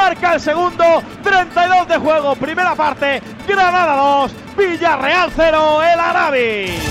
Marca el segundo. 32 de juego. Primera parte. Granada 2. Villarreal 0. El Arabi.